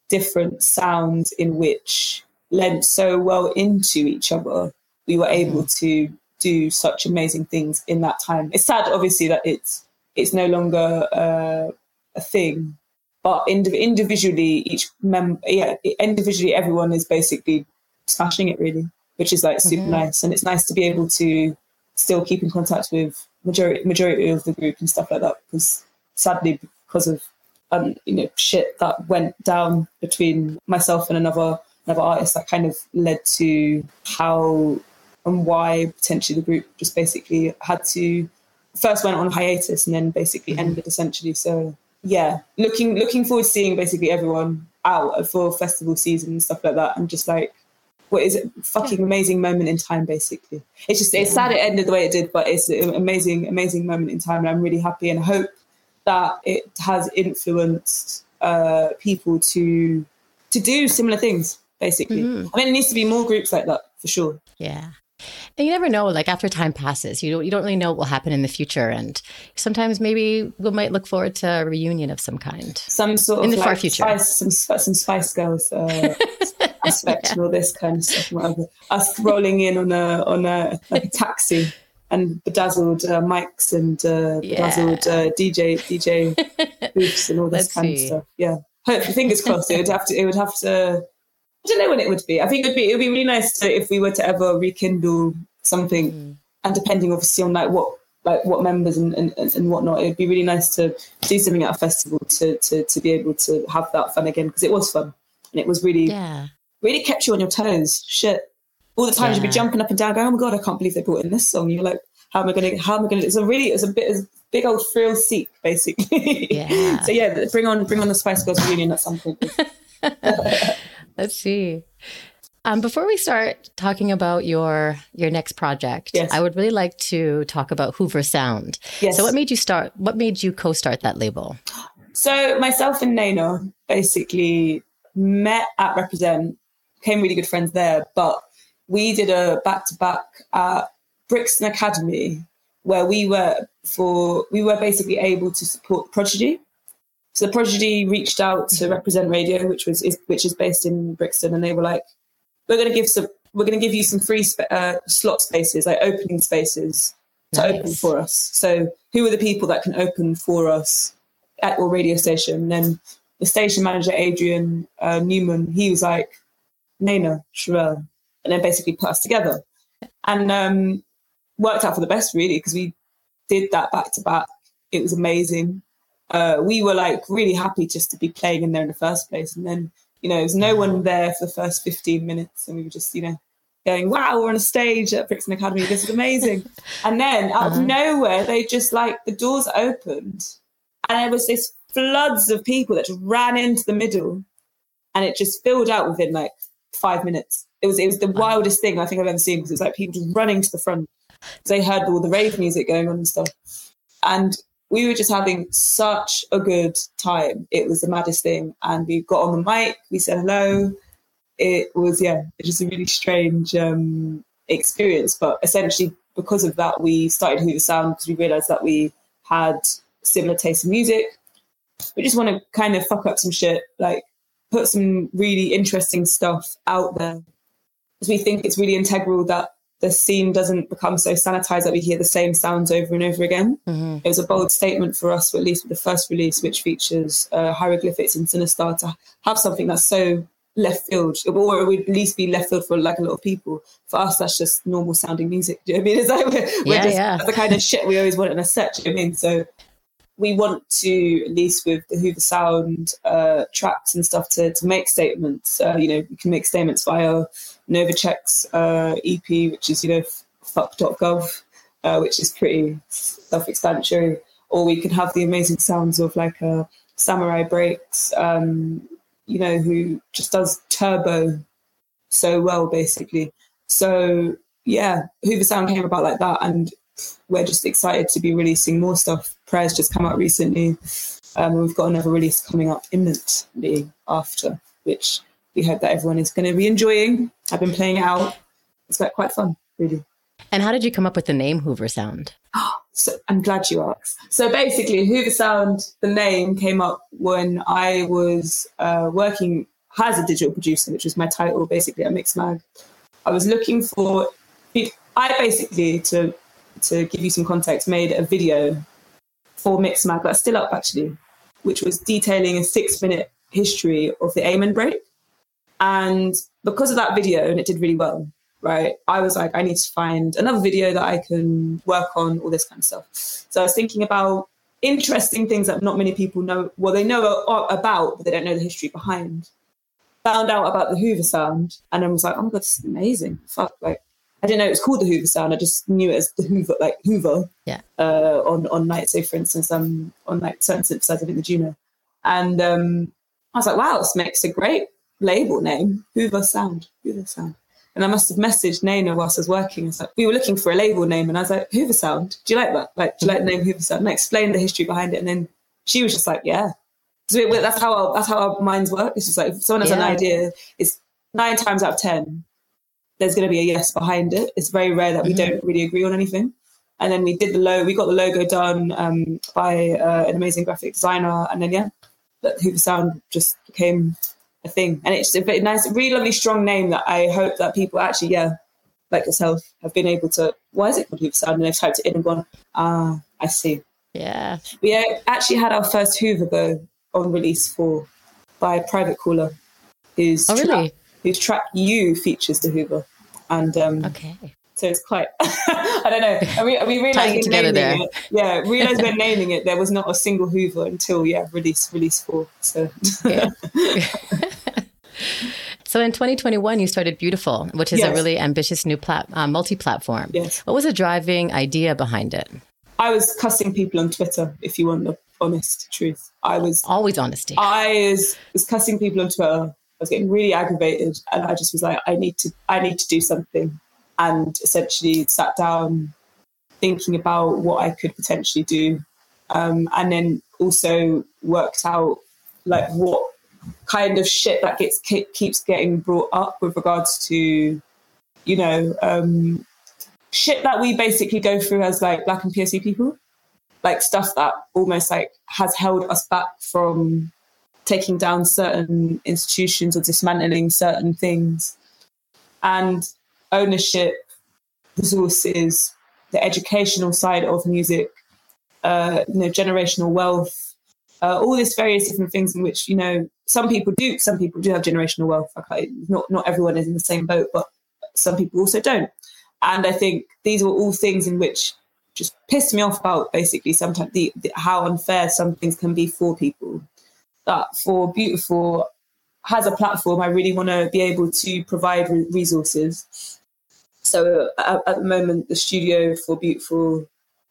different sounds in which lent so well into each other, we were able to do such amazing things in that time. It's sad, obviously, that it's it's no longer uh, a thing, but indiv- individually, each member, yeah, individually, everyone is basically smashing it really, which is like super Mhm. nice, and it's nice to be able to still keep in contact with majority majority of the group and stuff like that because sadly because of um, you know shit that went down between myself and another another artist that kind of led to how and why potentially the group just basically had to first went on hiatus and then basically ended essentially so yeah looking looking forward to seeing basically everyone out for festival season and stuff like that and just like what is it fucking amazing moment in time basically it's just it's sad it ended the way it did but it's an amazing amazing moment in time and i'm really happy and hope that it has influenced uh, people to to do similar things. Basically, Mhm. I mean, it needs to be more groups like that for sure. Yeah. And you never know, like after time passes, you don't, you don't really know what will happen in the future. And sometimes maybe we might look forward to a reunion of some kind. Some sort of In the far future. Spice, some some Spice Girls uh, aspect and all this kind of stuff. Whatever. Us rolling in on a on a like a taxi and bedazzled uh, mics and uh, Yeah. bedazzled uh, DJ DJ booths and all this Let's kind see. of stuff. Yeah, hopefully, fingers crossed. It would have to. It would have to. I don't know when it would be. I think it would be. It would be really nice to if we were to ever rekindle something, Mm. and depending obviously on like what like what members and, and, and whatnot, it'd be really nice to do something at a festival to to to be able to have that fun again because it was fun and it was really Yeah. really kept you on your toes. Shit. All the times you'd be jumping up and down, going, "Oh my god, I can't believe they brought in this song." You're like, "How am I gonna? How am I gonna?" It's a really, it's a bit, it's a big old thrill seek, basically. Yeah. so yeah, bring on, bring on the Spice Girls reunion at some point. Let's see. Um, before we start talking about your your next project, Yes. I would really like to talk about Hoover Sound. Yes. So, what made you start? What made you co-start that label? So myself and Naina basically met at Represent, became really good friends there, but we did a back to back at Brixton Academy where we were for we were basically able to support Prodigy. So the Prodigy reached out to Represent Radio, which was is, which is based in Brixton, and they were like, "We're going to give some, we're going to give you some free sp- uh, slot spaces, like opening spaces, to Nice. open for us. So who are the people that can open for us at your radio station?" And then the station manager Adrian uh, Newman, he was like, "Naina, Sherelle," and then basically put us together, and um, worked out for the best really because we did that back to back. It was amazing uh, we were like really happy just to be playing in there in the first place. And then, you know, there was no one there for the first 15 minutes. And we were just, you know, going, wow, we're on a stage at Brixton Academy. This is amazing. and then out Uh-huh. of nowhere, they just like the doors opened and there was this floods of people that just ran into the middle and it just filled out within like five minutes. It was, it was the wildest thing I think I've ever seen because it was like people just running to the front. They heard all the rave music going on and stuff. And we were just having such a good time. It was the maddest thing. And we got on the mic, we said hello. It was, yeah, it was just a really strange um, experience. But essentially, because of that, we started Hoover Sound because we realized that we had similar taste in music. We just want to kind of fuck up some shit, like put some really interesting stuff out there. Because we think it's really integral that the scene doesn't become so sanitized that we hear the same sounds over and over again. Mm-hmm. It was a bold statement for us, at least with the first release, which features uh, Hyroglifics and Sinistarr, to have something that's so left field, or it would at least be left field for like a lot of people. For us, that's just normal sounding music. Do you know what I mean? It's like we're, we're just yeah. that's the kind of shit we always want in a set. Do you know what I mean? So we want to, at least with the Hoover Sound uh, tracks and stuff, to, to make statements. Uh, you know, we can make statements via Novacek's uh, EP, which is, you know, fuck.gov, uh, which is pretty self explanatory. Or we can have the amazing sounds of like uh, Samurai Breaks, um, you know, who just does turbo so well, basically. So, yeah, Hoover Sound came about like that. And we're just excited to be releasing more stuff. Prayers just come out recently. Um, we've got another release coming up imminently after, which we hope that everyone is going to be enjoying. I've been playing it out. It's quite, quite fun, really. And how did you come up with the name Hoover Sound? So I'm glad you asked. So basically, Hoover Sound, the name came up when I was uh, working as a digital producer, which was my title basically at Mixmag. I was looking for. I basically, to to give you some context, made a video for Mixmag that's still up actually, which was detailing a six minute history of the Amen break. And because of that video, and it did really well, right? I was like, I need to find another video that I can work on, all this kind of stuff. So I was thinking about interesting things that not many people know. Well, they know about, but they don't know the history behind. Found out about the Hoover sound, and then was like, oh my god, this is amazing. Fuck, like I didn't know it was called the Hoover sound. I just knew it as the Hoover, like Hoover. Yeah. Uh, on on like say for instance, um, on like certain synthesizers, I think the Juno, and um, I was like, wow, this makes a great label name, Hoover Sound, Hoover Sound. And I must have messaged Naina whilst I was working. It's like we were looking for a label name, and I was like, Hoover Sound. Do you like that? Like, do you like the name Hoover Sound? And I explained the history behind it, and then she was just like, yeah. So that's how our, that's how our minds work. It's just like if someone has yeah. an idea, it's nine times out of ten, there's going to be a yes behind it. It's very rare that we mm-hmm. don't really agree on anything. And then we did the logo. We got the logo done um, by uh, an amazing graphic designer, and then yeah, that Hoover Sound just became a thing. And it's a very nice, really lovely, strong name that I hope that people actually, yeah, like yourself, have been able to. Why is it called Hoover Sound? And they've typed it in and gone, ah, I see. Yeah. We uh, actually had our first Hoover go on release for by a Private Caller, who's oh, really? whose track You features the Hoover. And um, okay. So it's quite, I don't know. Mean, we realized together there. It, yeah, realized when naming it, there was not a single Hoover until, yeah, release, release four. So. Yeah. So in 2021, you started Beautiful, which is yes. a really ambitious new plat- uh, multi-platform. Yes. What was the driving idea behind it? I was cussing people on Twitter, if you want the honest truth. I was always honesty. I was, was cussing people on Twitter. I was getting really aggravated, and I just was like, I need to, I need to do something, and essentially sat down, thinking about what I could potentially do, um, and then also worked out like what kind of shit that gets keeps getting brought up with regards to, you know, um, shit that we basically go through as like black and POC people, like stuff that almost like has held us back from taking down certain institutions or dismantling certain things, and ownership, resources, the educational side of music, uh, you know, generational wealth uh, all these various different things in which you know some people do some people do have generational wealth. Okay not not everyone is in the same boat but some people also don't. And i think these were all things in which just pissed me off about basically sometimes the, the how unfair some things can be for people that for beautiful has a platform i really want to be able to provide re- resources so at the moment the studio for beautiful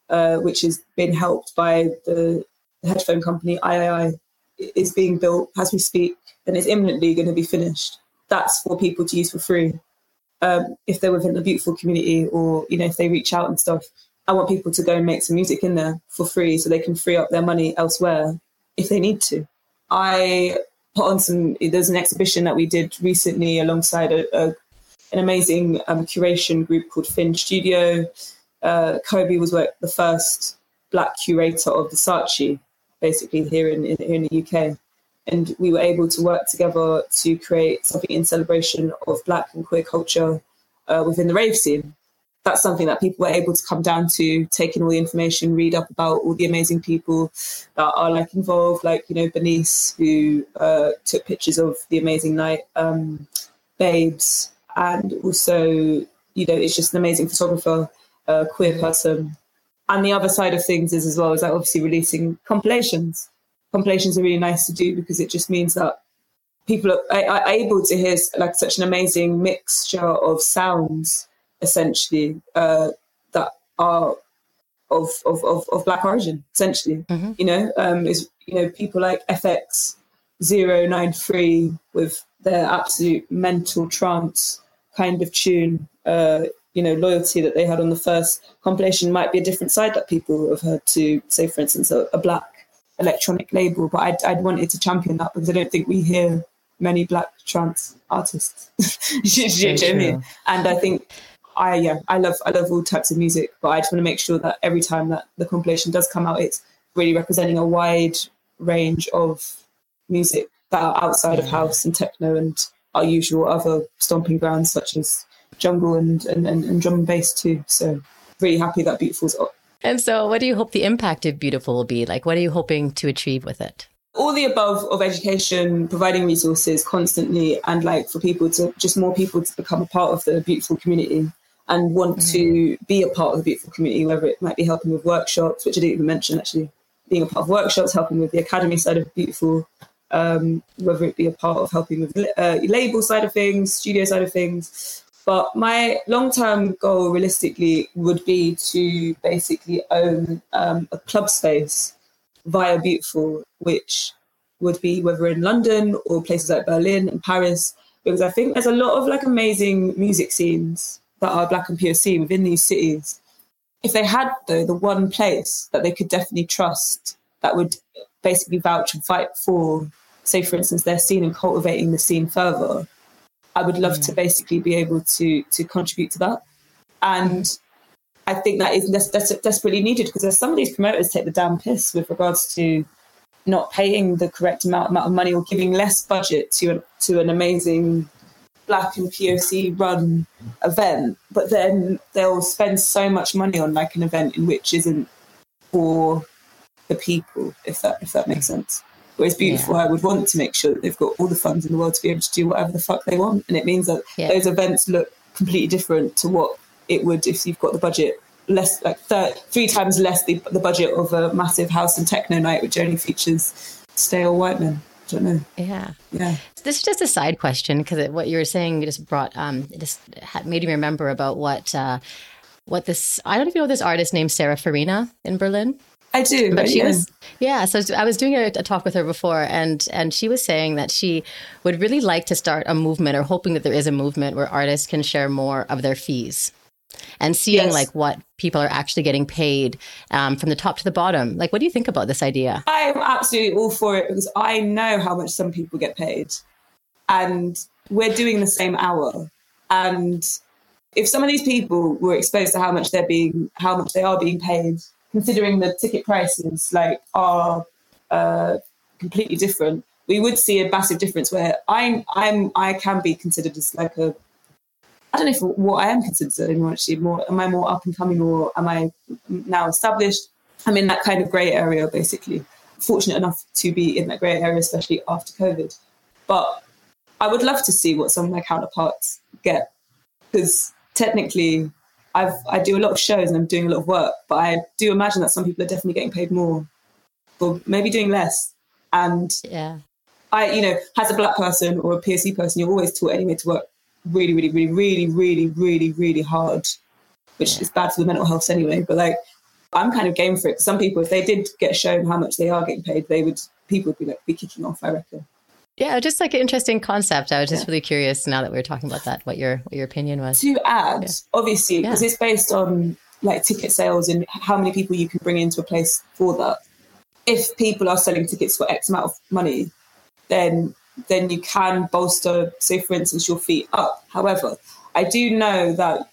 uh, which has been helped by the the headphone company III is being built as we speak and is imminently going to be finished. That's for people to use for free. Um, if they're within the beautiful community or you know if they reach out and stuff, I want people to go and make some music in there for free so they can free up their money elsewhere if they need to. I put on some. There's an exhibition that we did recently alongside a, a, an amazing um, curation group called Finn Studio. Uh, Kobe was like the first black curator of Versace basically here in, in, here in the UK. And we were able to work together to create something in celebration of Black and queer culture uh, within the rave scene. That's something that people were able to come down to, take in all the information, read up about all the amazing people that are like involved, like you know Bernice, who uh, took pictures of the amazing night, um, Babes, and also you know it's just an amazing photographer, uh, queer person and the other side of things is as well is like obviously releasing compilations. Compilations are really nice to do because it just means that people are, are able to hear like such an amazing mixture of sounds, essentially, uh, that are of, of, of, of, black origin, essentially. Mm-hmm. You know, um, is you know people like FX 093 with their absolute mental trance kind of tune. Uh, you know loyalty that they had on the first compilation might be a different side that people have heard to say for instance a, a black electronic label but I'd, I'd wanted to champion that because i don't think we hear many black trance artists and i think i yeah i love i love all types of music but i just want to make sure that every time that the compilation does come out it's really representing a wide range of music that are outside of house and techno and our usual other stomping grounds such as jungle and, and, and, and drum and bass too. So really happy that Beautiful's up. And so what do you hope the impact of Beautiful will be? Like what are you hoping to achieve with it? All the above of education, providing resources constantly and like for people to just more people to become a part of the beautiful community and want mm-hmm. to be a part of the beautiful community, whether it might be helping with workshops, which I didn't even mention actually, being a part of workshops, helping with the academy side of beautiful, um, whether it be a part of helping with uh, label side of things, studio side of things, but my long term goal, realistically, would be to basically own um, a club space via Beautiful, which would be whether in London or places like Berlin and Paris, because I think there's a lot of like amazing music scenes that are Black and POC within these cities. If they had though the one place that they could definitely trust that would basically vouch and fight for, say, for instance, their scene and cultivating the scene further, I would love to basically be able to to contribute to that. And I think that is des- desperately needed because some of these promoters take the damn piss with regards to not paying the correct amount, amount of money or giving less budget to an, to an amazing black and POC run event, but then they'll spend so much money on like an event in which isn't for the people, if that if that makes sense. Whereas beautiful, yeah. I would want to make sure that they've got all the funds in the world to be able to do whatever the fuck they want, and it means that yeah. those events look completely different to what it would if you've got the budget less like third, three times less the, the budget of a massive house and techno night which only features stale white men don't know. Yeah. Yeah. This is just a side question because what you were saying just brought, um, it just made me remember about what, uh, what this, I don't even know this artist named Sarah Farina in Berlin. I do, but she yes. was yeah. So I was doing a, a, talk with her before, and and she was saying that she would really like to start a movement, or hoping that there is a movement where artists can share more of their fees and seeing yes. like what people are actually getting paid um, from the top to the bottom. Like, what do you think about this idea? I'm absolutely all for it because I know how much some people get paid, and we're doing the same hour. And if some of these people were exposed to how much they're being, how much they are being paid, considering the ticket prices like are uh, completely different, we would see a massive difference. Where I'm, I'm, I can be considered as like a I don't know if what I am considered anymore. Actually, more am I more up and coming, or am I now established? I'm in that kind of grey area, basically. Fortunate enough to be in that grey area, especially after COVID. But I would love to see what some of my counterparts get, because technically, I've I do a lot of shows and I'm doing a lot of work, but I do imagine that some people are definitely getting paid more, or maybe doing less. And yeah, I, you know, as a black person or a POC person, you're always taught anyway to work really, really, really, really, really, really, really hard, which yeah. is bad for the mental health anyway. But like, I'm kind of game for it. Some people, if they did get shown how much they are getting paid, they would people would be like be kicking off. I reckon. Yeah, just like an interesting concept. I was just yeah. really curious now that we are talking about that, what your what your opinion was. To add, yeah. obviously, because yeah. it's based on like ticket sales and how many people you can bring into a place for that. If people are selling tickets for X amount of money, then then you can bolster, say, for instance, your feet up. However, I do know that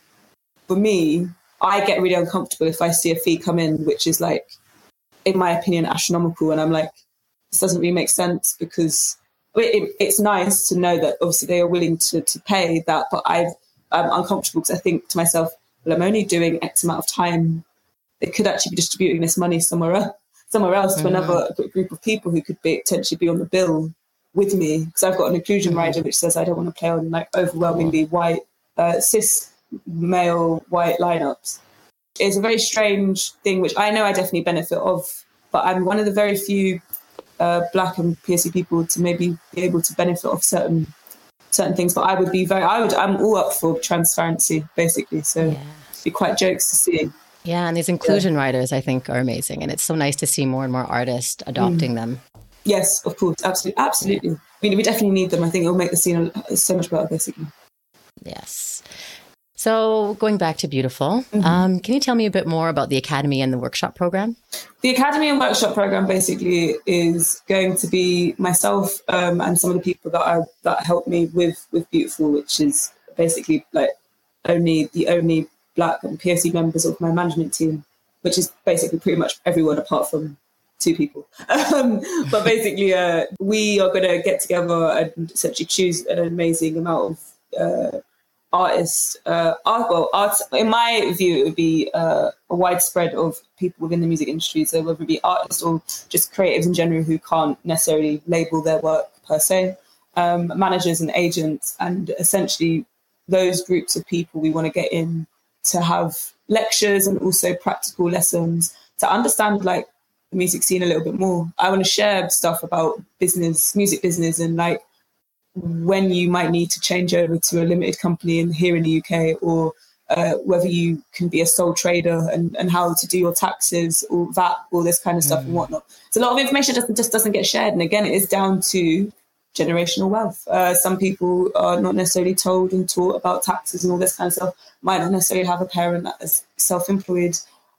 for me, I get really uncomfortable if I see a fee come in, which is like, in my opinion, astronomical. And I'm like, this doesn't really make sense because it, it's nice to know that obviously they are willing to, to pay that, but i am uncomfortable because I think to myself, well, I'm only doing X amount of time. They could actually be distributing this money somewhere else, somewhere else to another group of people who could be, potentially be on the bill with me because I've got an inclusion mm-hmm. rider which says I don't want to play on like overwhelmingly white uh, cis male white lineups. It's a very strange thing which I know I definitely benefit of, but I'm one of the very few uh, black and POC people to maybe be able to benefit of certain certain things. But I would be very I would I'm all up for transparency basically. So yeah. it'd be quite jokes to see. Yeah, and these inclusion yeah. writers I think are amazing, and it's so nice to see more and more artists adopting mm. them. Yes, of course, absolutely, absolutely. I mean, we definitely need them. I think it will make the scene so much better, basically. Yes. So, going back to Beautiful, mm-hmm. um, can you tell me a bit more about the Academy and the workshop program? The Academy and workshop program basically is going to be myself um, and some of the people that are that help me with with Beautiful, which is basically like only the only Black and POC members of my management team, which is basically pretty much everyone apart from two people. Um, but basically, uh, we are going to get together and essentially choose an amazing amount of uh, artists. Uh, art, well, art, in my view, it would be uh, a widespread of people within the music industry. So whether it be artists or just creatives in general who can't necessarily label their work per se, um, managers and agents, and essentially those groups of people we want to get in to have lectures and also practical lessons to understand like the music scene a little bit more. I want to share stuff about business, music business, and like when you might need to change over to a limited company in here in the UK, or uh, whether you can be a sole trader and, and how to do your taxes or that, all this kind of stuff mm. and whatnot. So a lot of information doesn't just doesn't get shared, and again, it is down to generational wealth. Uh, some people are not necessarily told and taught about taxes and all this kind of stuff. Might not necessarily have a parent that is self-employed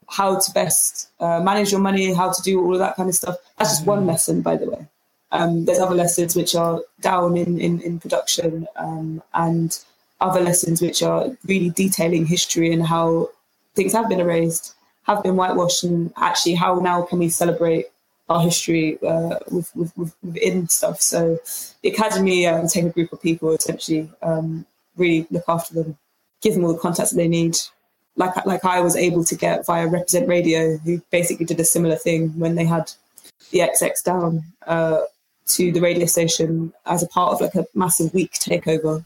how to best uh, manage your money, how to do all of that kind of stuff. That's just one lesson, by the way. Um, there's other lessons which are down in, in, in production um, and other lessons which are really detailing history and how things have been erased, have been whitewashed, and actually how now can we celebrate our history uh, with, with, with, within stuff. So the academy um, take a group of people essentially um, really look after them, give them all the contacts that they need. Like like I was able to get via Represent Radio, who basically did a similar thing when they had the XX down uh, to the radio station as a part of like a massive week takeover.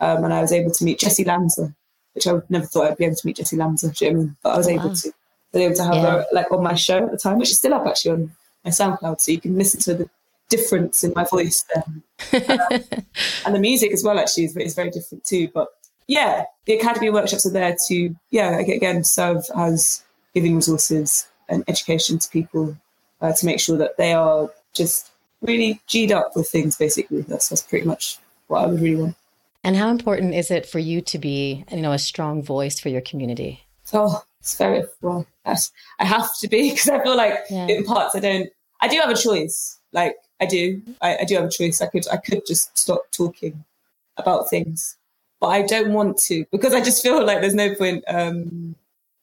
Um, and I was able to meet Jessy Lanza, which I never thought I'd be able to meet Jessy Lanza, you know I mean? But I was able to. I was able to have yeah. her like on my show at the time, which is still up actually on my SoundCloud, so you can listen to the difference in my voice there. um, and the music as well actually is, is very different too. But yeah, the academy workshops are there to yeah again serve as giving resources and education to people uh, to make sure that they are just really g'd up with things. Basically, that's that's pretty much what I would really want. And how important is it for you to be, you know, a strong voice for your community? Oh, it's very well. I have to be because I feel like yeah. in parts I don't. I do have a choice. Like I do. I, I do have a choice. I could. I could just stop talking about things, but I don't want to because I just feel like there's no point. Um,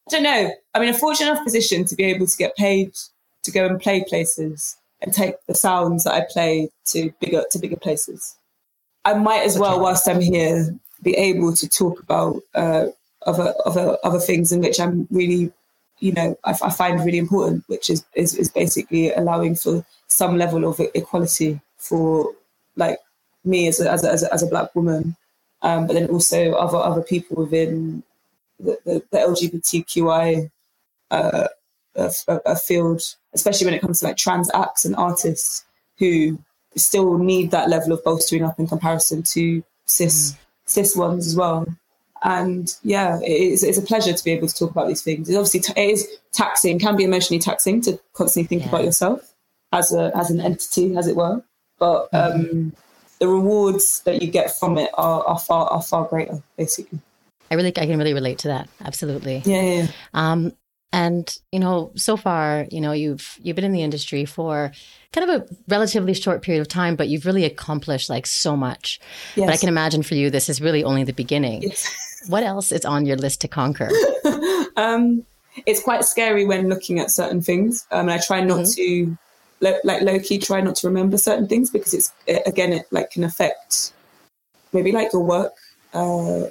I don't know. I'm in a fortunate enough position to be able to get paid to go and play places and take the sounds that I play to bigger to bigger places. I might as well, whilst I'm here, be able to talk about uh, other other other things in which I'm really, you know, I, I find really important, which is, is is basically allowing for some level of equality for like me as a, as a, as a, as a black woman, um, but then also other other people within the, the, the LGBTQI uh, a, a, field, especially when it comes to like trans acts and artists who still need that level of bolstering up in comparison to cis mm. cis ones as well. And yeah, it's, it's a pleasure to be able to talk about these things. It's obviously t- it is taxing, can be emotionally taxing to constantly think yeah. about yourself as a as an entity, as it were. But mm. um, the rewards that you get from it are, are far are far greater, basically. I really, I can really relate to that. Absolutely. Yeah. yeah, yeah. Um, and you know, so far, you know, you've you've been in the industry for kind of a relatively short period of time, but you've really accomplished like so much. Yes. But I can imagine for you, this is really only the beginning. Yes. What else is on your list to conquer? um, it's quite scary when looking at certain things, um, and I try not mm-hmm. to, like low key, try not to remember certain things because it's it, again, it like can affect maybe like your work. Uh,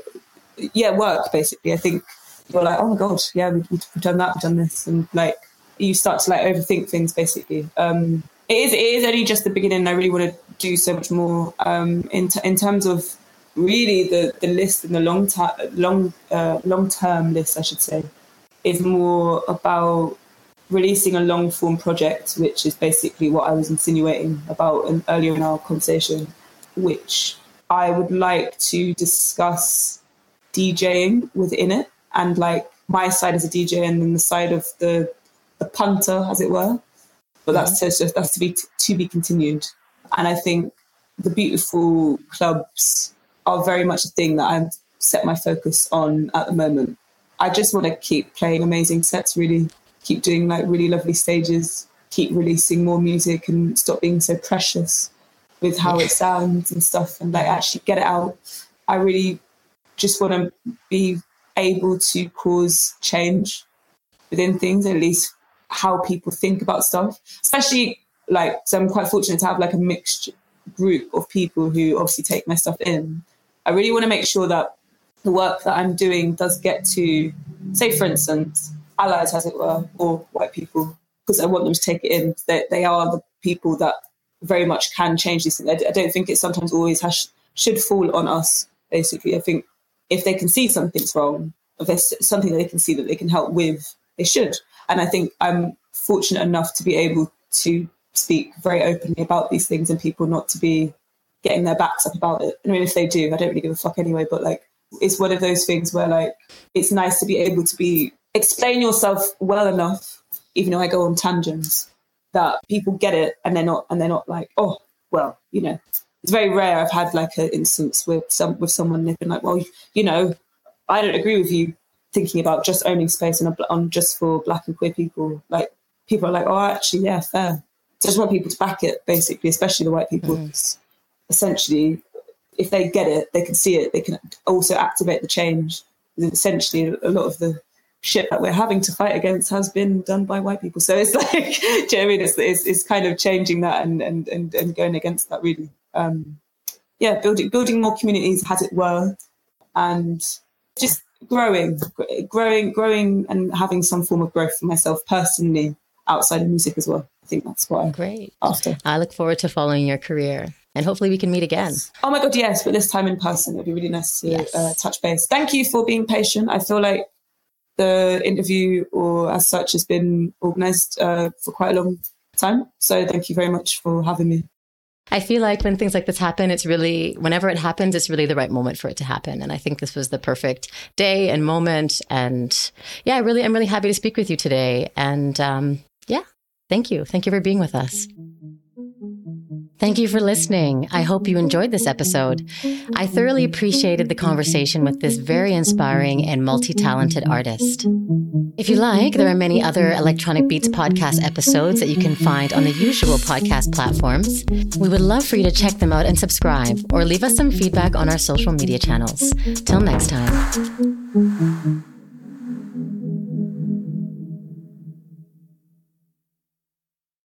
yeah, work basically. I think you're like, oh my god, yeah, we, have done that, we've done this, and like you start to like overthink things. Basically, um, it is it is only just the beginning. I really want to do so much more um, in t- in terms of really the the list and the long time long uh, long term list, I should say, is more about releasing a long form project, which is basically what I was insinuating about in, earlier in our conversation, which I would like to discuss DJing within it and like my side as a DJ and then the side of the the punter, as it were. But that's to, that's to be to be continued. And I think the beautiful clubs are very much a thing that I've set my focus on at the moment. I just want to keep playing amazing sets, really keep doing like really lovely stages, keep releasing more music and stop being so precious with how it sounds and stuff and like actually get it out. I really just want to be able to cause change within things, at least how people think about stuff. Especially like, so I'm quite fortunate to have like a mixed group of people who obviously take my stuff in. I really want to make sure that the work that I'm doing does get to, say, for instance, allies, as it were, or white people, because I want them to take it in. They, they are the people that very much can change this. I, I don't think it sometimes always has, should fall on us, basically. I think if they can see something's wrong, if there's something that they can see that they can help with, they should. And I think I'm fortunate enough to be able to speak very openly about these things and people not to be getting their backs up about it. I mean, if they do, I don't really give a fuck anyway, but like, it's one of those things where like, it's nice to be able to be, explain yourself well enough, even though I go on tangents, that people get it and they're not, and they're not like, oh, well, you know, it's very rare. I've had like an instance with some with someone they've been like, well, you know, I don't agree with you, thinking about just owning space on, a, on just for black and queer people. Like people are like, oh, actually, yeah, fair. So I just want people to back it, basically, especially the white people. Mm. Essentially, if they get it, they can see it. They can also activate the change. Essentially, a lot of the shit that we're having to fight against has been done by white people. So it's like, do you know I mean? It's, it's, it's, kind of changing that and, and, and, and going against that really. Um, yeah, building, building more communities as it were, and just growing, growing, growing and having some form of growth for myself personally outside of music as well. I think that's what I'm great after. I look forward to following your career and hopefully we can meet again. Oh my God, yes, but this time in person. It'd be really nice to yes. uh, touch base. Thank you for being patient. I feel like the interview or as such has been organized uh, for quite a long time. So thank you very much for having me. I feel like when things like this happen, it's really, whenever it happens, it's really the right moment for it to happen. And I think this was the perfect day and moment. And yeah, I really, I'm really happy to speak with you today. And um, yeah, thank you. Thank you for being with us. Thank you for listening. I hope you enjoyed this episode. I thoroughly appreciated the conversation with this very inspiring and multi talented artist. If you like, there are many other Electronic Beats podcast episodes that you can find on the usual podcast platforms. We would love for you to check them out and subscribe, or leave us some feedback on our social media channels. Till next time.